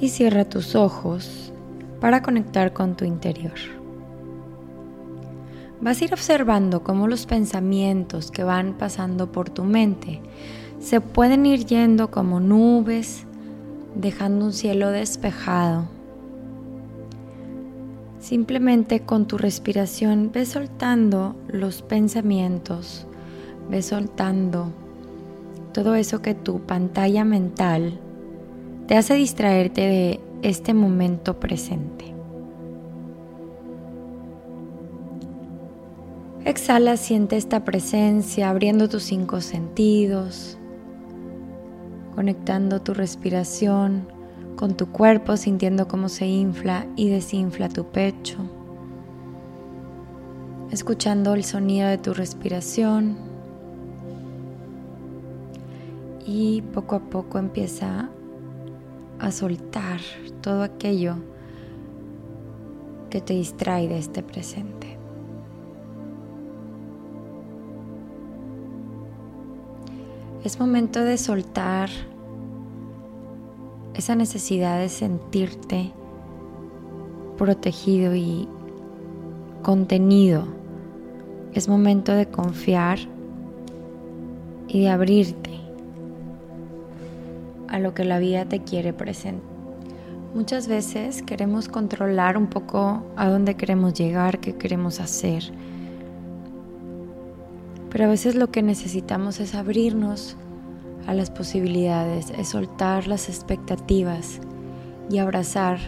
y cierra tus ojos para conectar con tu interior. Vas a ir observando cómo los pensamientos que van pasando por tu mente se pueden ir yendo como nubes, dejando un cielo despejado. Simplemente con tu respiración ves soltando los pensamientos, ves soltando todo eso que tu pantalla mental te hace distraerte de este momento presente. Exhala, siente esta presencia, abriendo tus cinco sentidos, conectando tu respiración con tu cuerpo, sintiendo cómo se infla y desinfla tu pecho, escuchando el sonido de tu respiración y poco a poco empieza a soltar todo aquello que te distrae de este presente. Es momento de soltar esa necesidad de sentirte protegido y contenido. Es momento de confiar y de abrirte a lo que la vida te quiere presentar. Muchas veces queremos controlar un poco a dónde queremos llegar, qué queremos hacer. Pero a veces lo que necesitamos es abrirnos a las posibilidades, es soltar las expectativas y abrazar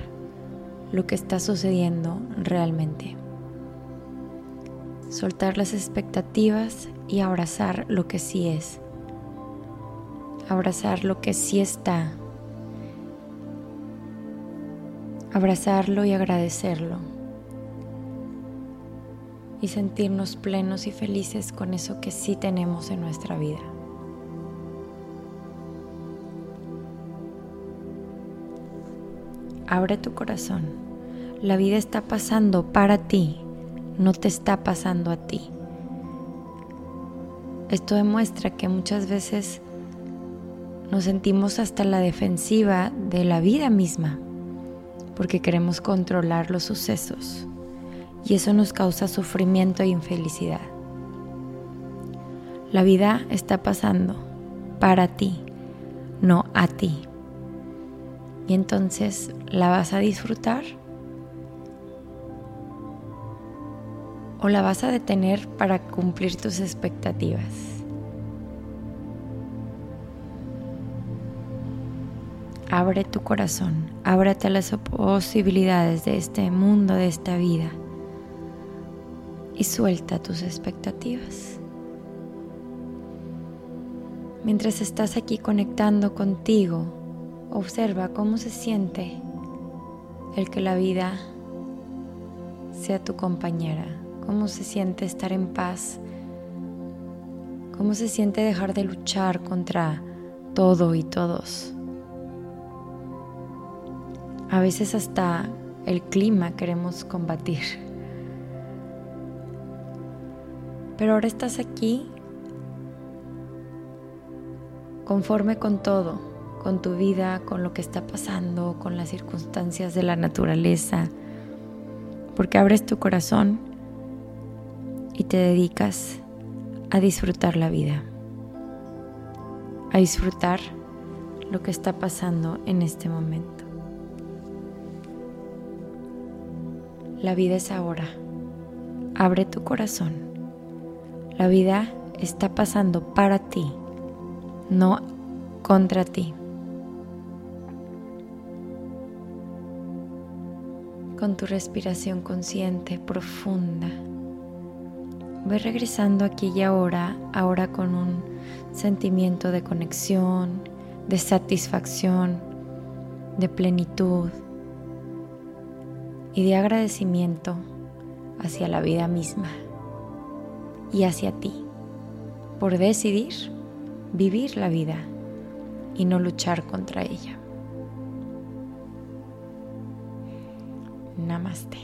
lo que está sucediendo realmente. Soltar las expectativas y abrazar lo que sí es abrazar lo que sí está, abrazarlo y agradecerlo y sentirnos plenos y felices con eso que sí tenemos en nuestra vida. Abre tu corazón. La vida está pasando para ti, no te está pasando a ti. Esto demuestra que muchas veces nos sentimos hasta la defensiva de la vida misma, porque queremos controlar los sucesos y eso nos causa sufrimiento e infelicidad. La vida está pasando para ti, no a ti. Y entonces la vas a disfrutar o la vas a detener para cumplir tus expectativas. Abre tu corazón, ábrate a las posibilidades de este mundo, de esta vida y suelta tus expectativas. Mientras estás aquí conectando contigo, Observa cómo se siente el que la vida sea tu compañera, cómo se siente estar en paz, cómo se siente dejar de luchar contra todo y todos. A veces hasta el clima queremos combatir. Pero ahora estás aquí conforme con todo, con tu vida, con lo que está pasando, con las circunstancias de la naturaleza, porque abres tu corazón y te dedicas a disfrutar la vida, a disfrutar lo que está pasando en este momento. La vida es ahora. Abre tu corazón. La vida está pasando para ti, no contra ti. Con tu respiración consciente, profunda, ve regresando aquí y ahora, ahora con un sentimiento de conexión, de satisfacción, de plenitud y de agradecimiento hacia la vida misma y hacia ti por decidir vivir la vida y no luchar contra ella. Namaste.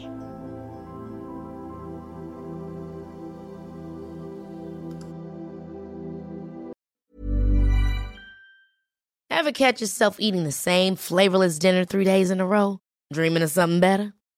Ever catch yourself eating the same flavorless dinner three days in a row? Dreaming of something better?